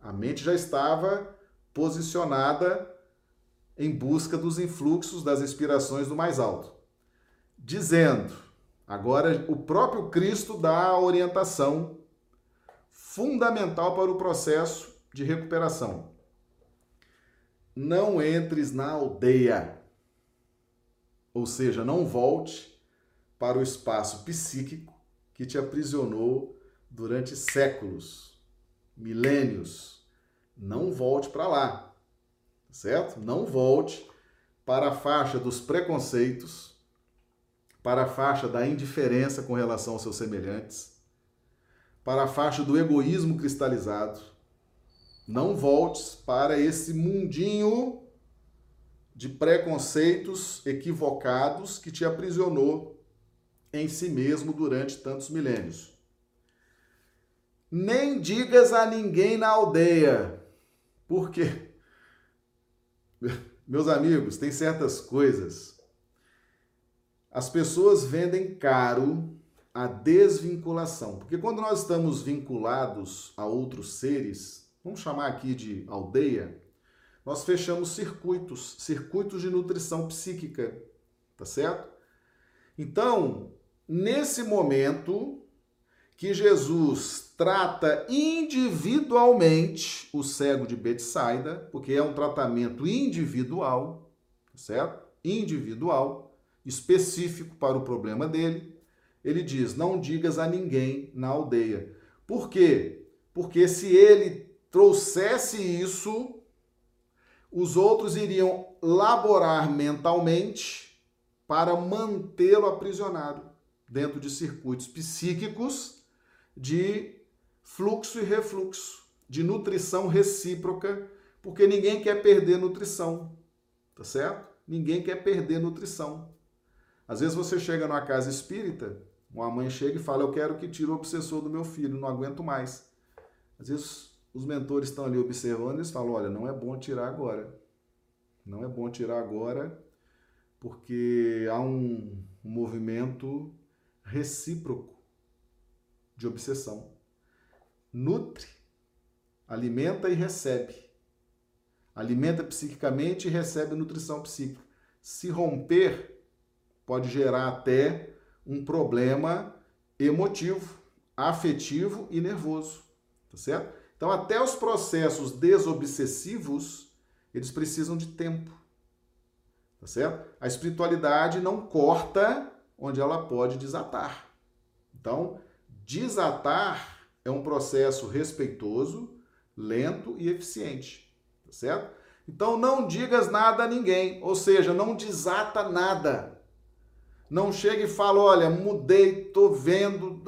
A mente já estava posicionada em busca dos influxos das inspirações do mais alto dizendo: agora o próprio Cristo dá a orientação fundamental para o processo de recuperação. Não entres na aldeia, ou seja, não volte para o espaço psíquico que te aprisionou durante séculos, milênios. Não volte para lá, certo? Não volte para a faixa dos preconceitos, para a faixa da indiferença com relação aos seus semelhantes, para a faixa do egoísmo cristalizado. Não voltes para esse mundinho de preconceitos equivocados que te aprisionou em si mesmo durante tantos milênios. Nem digas a ninguém na aldeia, porque, meus amigos, tem certas coisas as pessoas vendem caro a desvinculação. Porque quando nós estamos vinculados a outros seres, vamos chamar aqui de aldeia, nós fechamos circuitos, circuitos de nutrição psíquica, tá certo? Então, nesse momento que Jesus trata individualmente o cego de Betsaida, porque é um tratamento individual, tá certo? Individual específico para o problema dele. Ele diz: Não digas a ninguém na aldeia. Por quê? Porque se ele trouxesse isso, os outros iriam laborar mentalmente para mantê-lo aprisionado dentro de circuitos psíquicos de fluxo e refluxo, de nutrição recíproca, porque ninguém quer perder nutrição, tá certo? Ninguém quer perder nutrição. Às vezes você chega numa casa espírita, uma mãe chega e fala: Eu quero que tire o obsessor do meu filho, não aguento mais. Às vezes os mentores estão ali observando e eles falam: Olha, não é bom tirar agora. Não é bom tirar agora, porque há um, movimento recíproco de obsessão. Nutre, alimenta e recebe. Alimenta psiquicamente e recebe nutrição psíquica. Se romper, pode gerar até um problema emotivo, afetivo e nervoso, tá certo? Então, até os processos desobsessivos, eles precisam de tempo. Tá certo? A espiritualidade não corta onde ela pode desatar. Então, desatar é um processo respeitoso, lento e eficiente. Tá certo? Então, não digas nada a ninguém, ou seja, não desata nada. Não chega e fala, olha, mudei, tô vendo.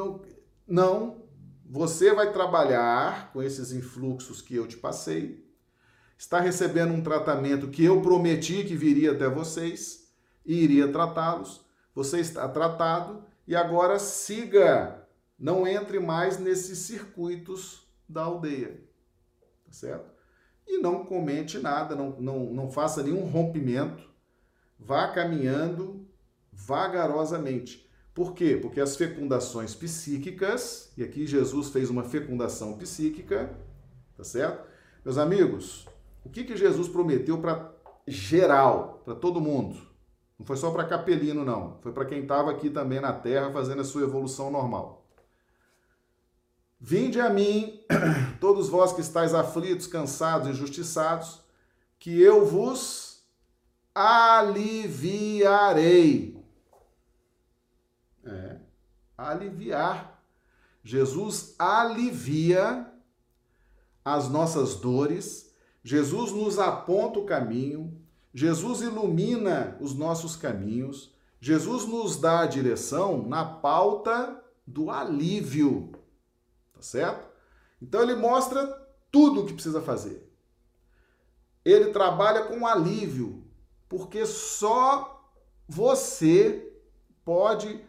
Não. Você vai trabalhar com esses influxos que eu te passei. Está recebendo um tratamento que eu prometi que viria até vocês e iria tratá-los. Você está tratado e agora siga. Não entre mais nesses circuitos da aldeia. Tá certo? E não comente nada, não, não, não faça nenhum rompimento. Vá caminhando vagarosamente. Por quê? Porque as fecundações psíquicas, e aqui Jesus fez uma fecundação psíquica, tá certo? Meus amigos, o que, que Jesus prometeu para geral, para todo mundo? Não foi só para capelino, não. Foi para quem estava aqui também na terra fazendo a sua evolução normal. Vinde a mim, todos vós que estáis aflitos, cansados, injustiçados, que eu vos aliviarei aliviar. Jesus alivia as nossas dores, Jesus nos aponta o caminho, Jesus ilumina os nossos caminhos, Jesus nos dá a direção na pauta do alívio. Tá certo? Então ele mostra tudo o que precisa fazer. Ele trabalha com alívio, porque só você pode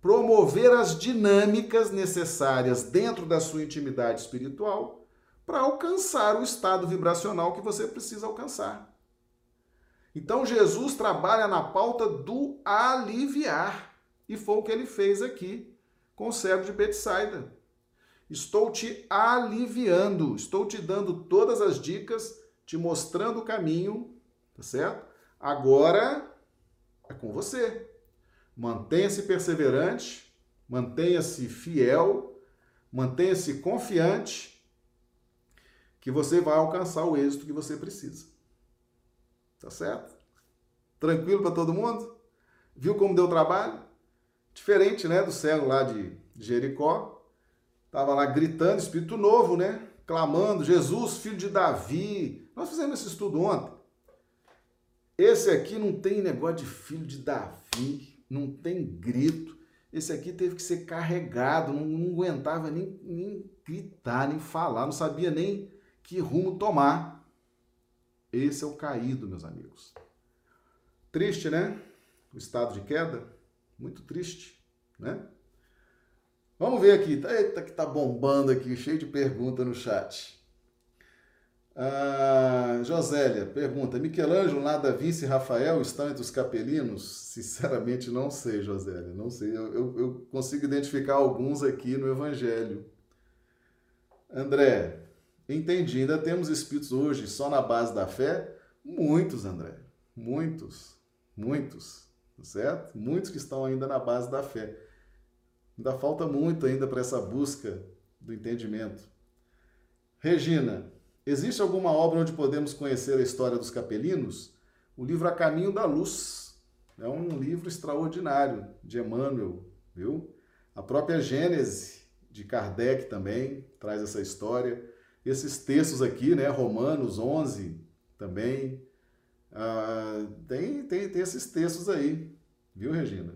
promover as dinâmicas necessárias dentro da sua intimidade espiritual para alcançar o estado vibracional que você precisa alcançar. Então Jesus trabalha na pauta do aliviar, e foi o que ele fez aqui com o servo de Betsaida. Estou te aliviando, estou te dando todas as dicas, te mostrando o caminho, tá certo? Agora é com você. Mantenha-se perseverante, mantenha-se fiel, mantenha-se confiante que você vai alcançar o êxito que você precisa. Tá certo? Tranquilo para todo mundo? Viu como deu trabalho? Diferente, né, do cego lá de Jericó. Tava lá gritando, espírito novo, né? Clamando, Jesus, filho de Davi. Nós fizemos esse estudo ontem. Esse aqui não tem negócio de filho de Davi não tem grito. Esse aqui teve que ser carregado, não, não aguentava nem, nem gritar, nem falar, não sabia nem que rumo tomar. Esse é o caído, meus amigos. Triste, né? O estado de queda. Muito triste, né? Vamos ver aqui. Eita, que tá bombando aqui, cheio de pergunta no chat. Ah, Josélia pergunta: Michelangelo, Nada Vinci e Rafael estão entre os capelinos? Sinceramente, não sei, Josélia, não sei. Eu, eu, eu, consigo identificar alguns aqui no Evangelho. André, entendi. Ainda temos espíritos hoje só na base da fé? Muitos, André. Muitos. Muitos. Tá certo? Muitos que estão ainda na base da fé. Ainda falta muito ainda para essa busca do entendimento. Regina, Existe alguma obra onde podemos conhecer a história dos capelinos? O livro A Caminho da Luz. É um livro extraordinário de Emmanuel, viu? A própria Gênese de Kardec também traz essa história. Esses textos aqui, né? Romanos 11 também. Ah, tem, tem, tem esses textos aí, viu, Regina?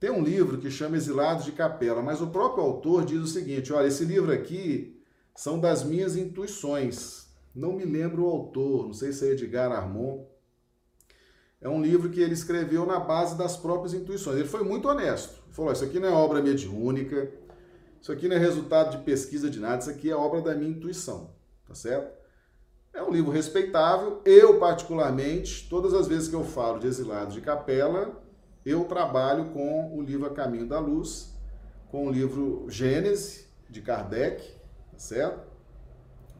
Tem um livro que chama Exilados de Capela, mas o próprio autor diz o seguinte: olha, esse livro aqui são das minhas intuições. Não me lembro o autor, não sei se é Edgar Armand. É um livro que ele escreveu na base das próprias intuições. Ele foi muito honesto. Ele falou: Isso aqui não é obra mediúnica, isso aqui não é resultado de pesquisa de nada, isso aqui é obra da minha intuição. Tá certo? É um livro respeitável. Eu, particularmente, todas as vezes que eu falo de exilados de capela, eu trabalho com o livro A Caminho da Luz com o livro Gênesis, de Kardec, certo?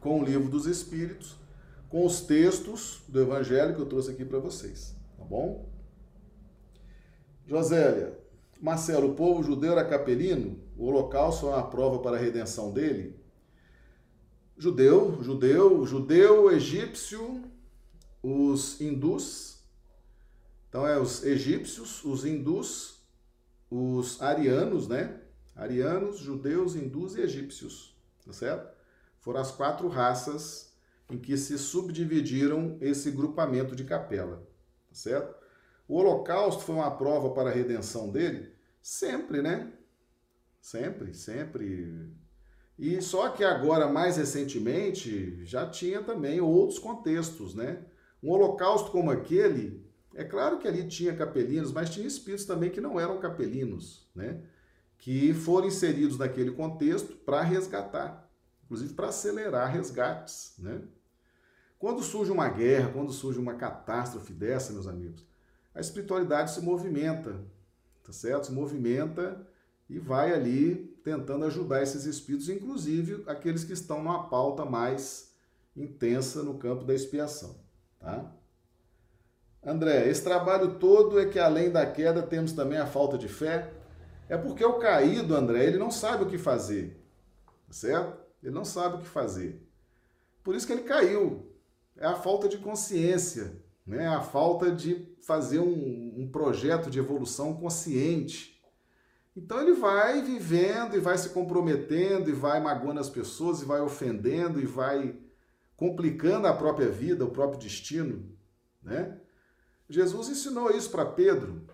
Com o livro dos Espíritos, com os textos do Evangelho que eu trouxe aqui para vocês, tá bom? Josélia, Marcelo, o povo judeu era capelino? O holocausto é uma prova para a redenção dele? Judeu, judeu, judeu, egípcio, os hindus. Então é os egípcios, os hindus, os arianos, né? Arianos, judeus, hindus e egípcios, tá certo? Foram as quatro raças em que se subdividiram esse grupamento de capela, tá certo? O holocausto foi uma prova para a redenção dele? Sempre, né? Sempre, sempre. E só que agora, mais recentemente, já tinha também outros contextos, né? Um holocausto como aquele, é claro que ali tinha capelinos, mas tinha espíritos também que não eram capelinos, né? Que foram inseridos naquele contexto para resgatar, inclusive para acelerar resgates, né? Quando surge uma guerra, quando surge uma catástrofe dessa, meus amigos, a espiritualidade se movimenta, tá certo? Se movimenta e vai ali tentando ajudar esses espíritos, inclusive aqueles que estão numa pauta mais intensa no campo da expiação, tá? André, esse trabalho todo é que além da queda temos também a falta de fé. É porque o caído, André, ele não sabe o que fazer, certo? Ele não sabe o que fazer. Por isso que ele caiu. É a falta de consciência, né? a falta de fazer um, um projeto de evolução consciente. Então ele vai vivendo e vai se comprometendo e vai magoando as pessoas e vai ofendendo e vai complicando a própria vida, o próprio destino, né? Jesus ensinou isso para Pedro.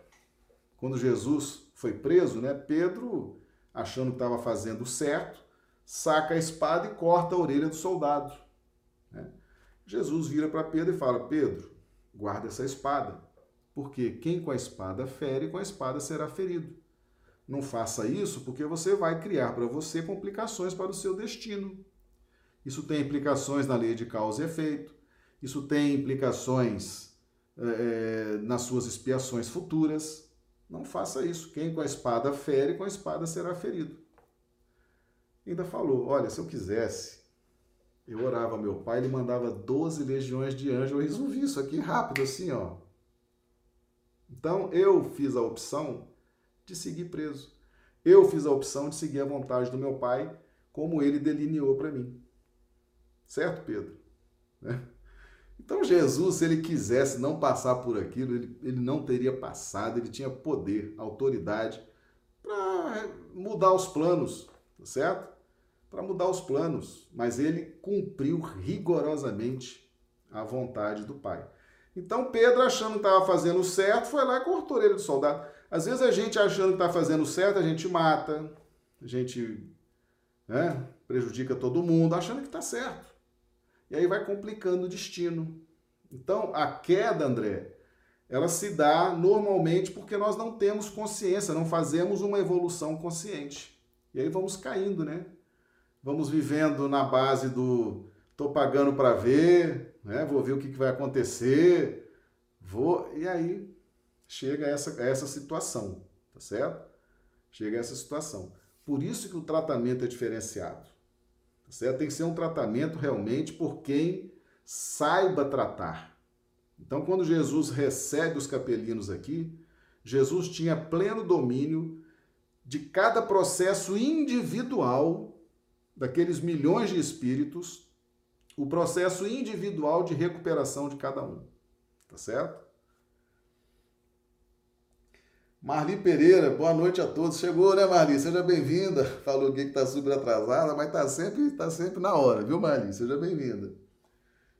Quando Jesus foi preso, né? Pedro, achando que estava fazendo certo, saca a espada e corta a orelha do soldado. Né? Jesus vira para Pedro e fala: Pedro, guarda essa espada, porque quem com a espada fere, com a espada será ferido. Não faça isso porque você vai criar para você complicações para o seu destino. Isso tem implicações na lei de causa e efeito, isso tem implicações é, nas suas expiações futuras. Não faça isso. Quem com a espada fere, com a espada será ferido. Ainda falou: olha, se eu quisesse, eu orava meu pai, ele mandava 12 legiões de anjos. Eu resolvi isso aqui rápido, assim, ó. Então eu fiz a opção de seguir preso. Eu fiz a opção de seguir a vontade do meu pai, como ele delineou para mim. Certo, Pedro? Né? Então Jesus, se ele quisesse não passar por aquilo, ele, ele não teria passado, ele tinha poder, autoridade para mudar os planos, tá certo? para mudar os planos, mas ele cumpriu rigorosamente a vontade do Pai. Então Pedro, achando que estava fazendo certo, foi lá e cortou a orelha do soldado. Às vezes a gente achando que está fazendo certo, a gente mata, a gente né, prejudica todo mundo, achando que está certo. E aí vai complicando o destino. Então a queda, André, ela se dá normalmente porque nós não temos consciência, não fazemos uma evolução consciente. E aí vamos caindo, né? vamos vivendo na base do tô pagando para ver, né? Vou ver o que, que vai acontecer, vou e aí chega essa essa situação, tá certo? Chega essa situação. Por isso que o tratamento é diferenciado, certo? Tem que ser um tratamento realmente por quem saiba tratar. Então, quando Jesus recebe os capelinos aqui, Jesus tinha pleno domínio de cada processo individual daqueles milhões de espíritos o processo individual de recuperação de cada um. Tá certo? Marli Pereira, boa noite a todos. Chegou, né, Marli? Seja bem-vinda. Falou que está super atrasada, mas está sempre, tá sempre na hora, viu, Marli? Seja bem-vinda.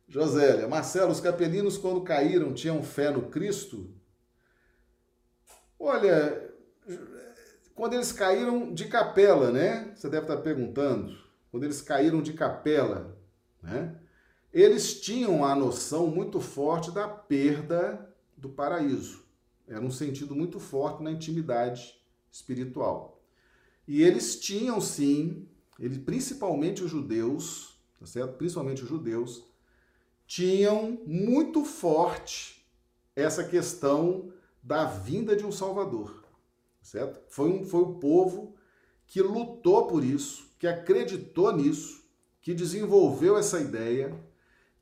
Josélia, Marcelo, os capelinos, quando caíram, tinham fé no Cristo? Olha, quando eles caíram de capela, né? Você deve estar perguntando quando eles caíram de capela, né? eles tinham a noção muito forte da perda do paraíso. Era um sentido muito forte na intimidade espiritual. E eles tinham sim, eles, principalmente os judeus, tá certo? Principalmente os judeus, tinham muito forte essa questão da vinda de um Salvador, certo? Foi, um, foi o povo que lutou por isso, que acreditou nisso, que desenvolveu essa ideia.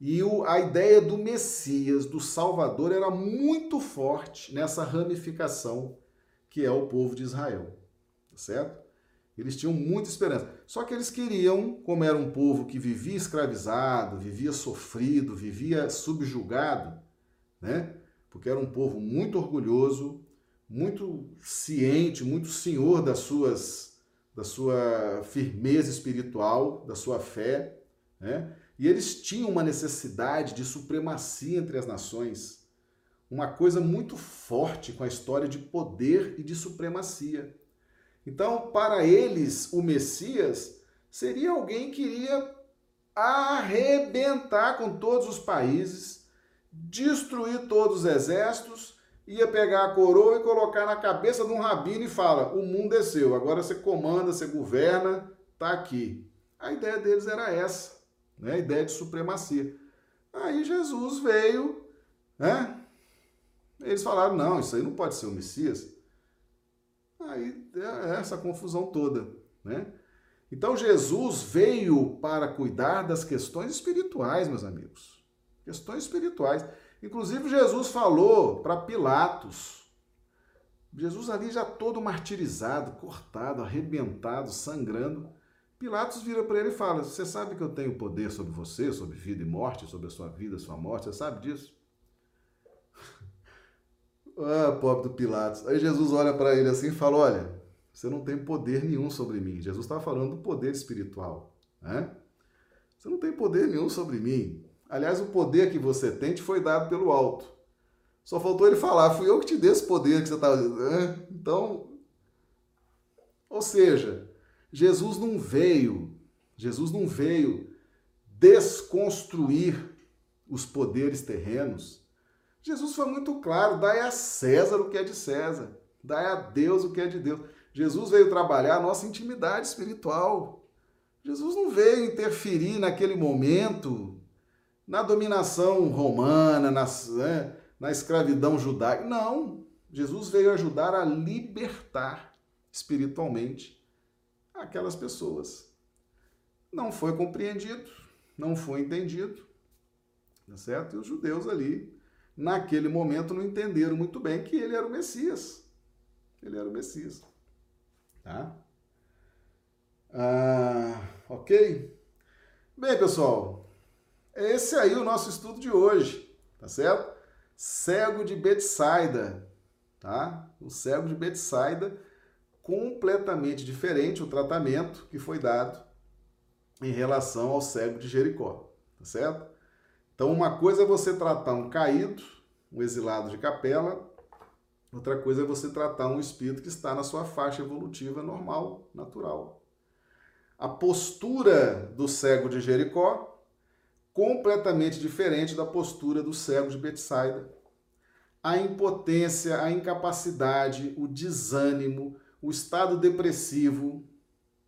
E o, a ideia do Messias, do Salvador, era muito forte nessa ramificação que é o povo de Israel. Tá certo? Eles tinham muita esperança. Só que eles queriam, como era um povo que vivia escravizado, vivia sofrido, vivia subjugado, né? Porque era um povo muito orgulhoso, muito ciente, muito senhor das suas da sua firmeza espiritual, da sua fé, né? E eles tinham uma necessidade de supremacia entre as nações, uma coisa muito forte com a história de poder e de supremacia. Então, para eles, o Messias seria alguém que iria arrebentar com todos os países, destruir todos os exércitos, ia pegar a coroa e colocar na cabeça de um rabino e fala: "O mundo é seu, agora você comanda, você governa, tá aqui". A ideia deles era essa, né? A ideia de supremacia. Aí Jesus veio, né? Eles falaram: "Não, isso aí não pode ser o Messias". Aí é essa confusão toda, né? Então Jesus veio para cuidar das questões espirituais, meus amigos. Questões espirituais. Inclusive Jesus falou para Pilatos. Jesus ali já todo martirizado, cortado, arrebentado, sangrando. Pilatos vira para ele e fala: Você sabe que eu tenho poder sobre você, sobre vida e morte, sobre a sua vida, sua morte? Você sabe disso? Ah, pobre do Pilatos. Aí Jesus olha para ele assim e fala: Olha, você não tem poder nenhum sobre mim. Jesus estava falando do poder espiritual. Né? Você não tem poder nenhum sobre mim. Aliás, o poder que você tem te foi dado pelo alto. Só faltou ele falar: Fui eu que te dei esse poder que você está. Então. Ou seja, Jesus não veio, Jesus não veio desconstruir os poderes terrenos Jesus foi muito claro: dai a César o que é de César, dai a Deus o que é de Deus. Jesus veio trabalhar a nossa intimidade espiritual. Jesus não veio interferir naquele momento na dominação romana, na, né, na escravidão judaica. Não. Jesus veio ajudar a libertar espiritualmente aquelas pessoas. Não foi compreendido, não foi entendido, tá certo? E os judeus ali naquele momento não entenderam muito bem que ele era o Messias. Ele era o Messias. Tá? Ah, ok? Bem, pessoal, esse aí é o nosso estudo de hoje, tá certo? Cego de Betsaida, tá? O cego de Betsaida, completamente diferente o tratamento que foi dado em relação ao cego de Jericó, tá certo? Então, uma coisa é você tratar um caído, um exilado de capela, outra coisa é você tratar um espírito que está na sua faixa evolutiva normal, natural. A postura do cego de Jericó, completamente diferente da postura do cego de Betsaida. A impotência, a incapacidade, o desânimo, o estado depressivo,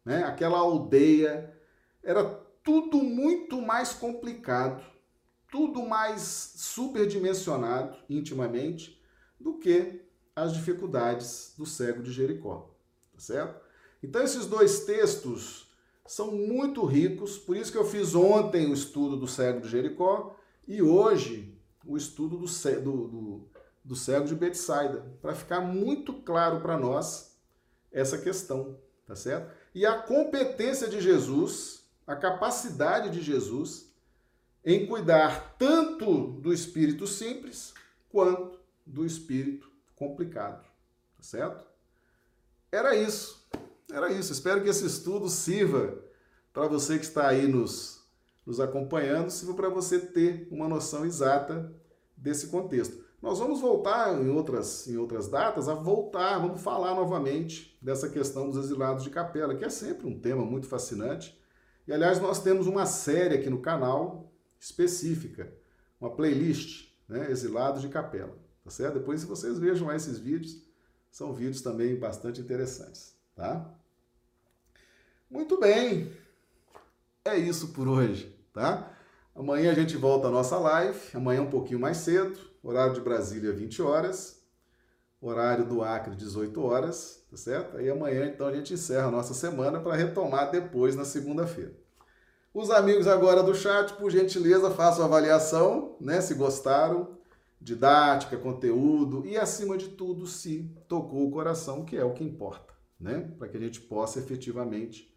né? aquela aldeia, era tudo muito mais complicado tudo mais superdimensionado intimamente do que as dificuldades do cego de Jericó, tá certo? Então esses dois textos são muito ricos, por isso que eu fiz ontem o estudo do cego de Jericó e hoje o estudo do, do, do, do cego de Betsaida, para ficar muito claro para nós essa questão, tá certo? E a competência de Jesus, a capacidade de Jesus em cuidar tanto do espírito simples quanto do espírito complicado, tá certo? Era isso. Era isso. Espero que esse estudo sirva para você que está aí nos, nos acompanhando, sirva para você ter uma noção exata desse contexto. Nós vamos voltar em outras, em outras datas a voltar, vamos falar novamente dessa questão dos exilados de capela, que é sempre um tema muito fascinante. E aliás, nós temos uma série aqui no canal específica, uma playlist, né, Exilados de Capela, tá certo? Depois, se vocês vejam esses vídeos, são vídeos também bastante interessantes, tá? Muito bem, é isso por hoje, tá? Amanhã a gente volta à nossa live, amanhã um pouquinho mais cedo, horário de Brasília, 20 horas. horário do Acre, 18 horas, tá certo? Aí amanhã, então, a gente encerra a nossa semana para retomar depois na segunda-feira. Os amigos agora do chat, por gentileza, façam avaliação, né? Se gostaram, didática, conteúdo e, acima de tudo, se tocou o coração, que é o que importa, né? Para que a gente possa efetivamente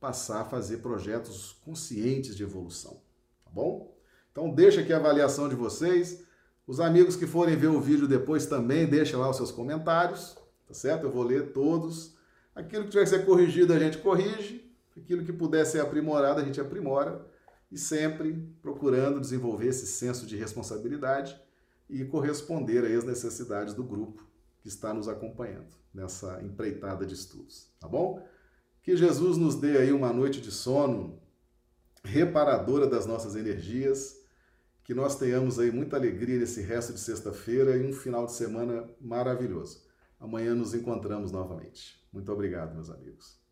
passar a fazer projetos conscientes de evolução, tá bom? Então, deixa aqui a avaliação de vocês. Os amigos que forem ver o vídeo depois também deixem lá os seus comentários, tá certo? Eu vou ler todos. Aquilo que tiver que ser corrigido, a gente corrige. Aquilo que puder ser aprimorado, a gente aprimora. E sempre procurando desenvolver esse senso de responsabilidade e corresponder às necessidades do grupo que está nos acompanhando nessa empreitada de estudos, tá bom? Que Jesus nos dê aí uma noite de sono reparadora das nossas energias que nós tenhamos aí muita alegria nesse resto de sexta-feira e um final de semana maravilhoso. Amanhã nos encontramos novamente. Muito obrigado, meus amigos.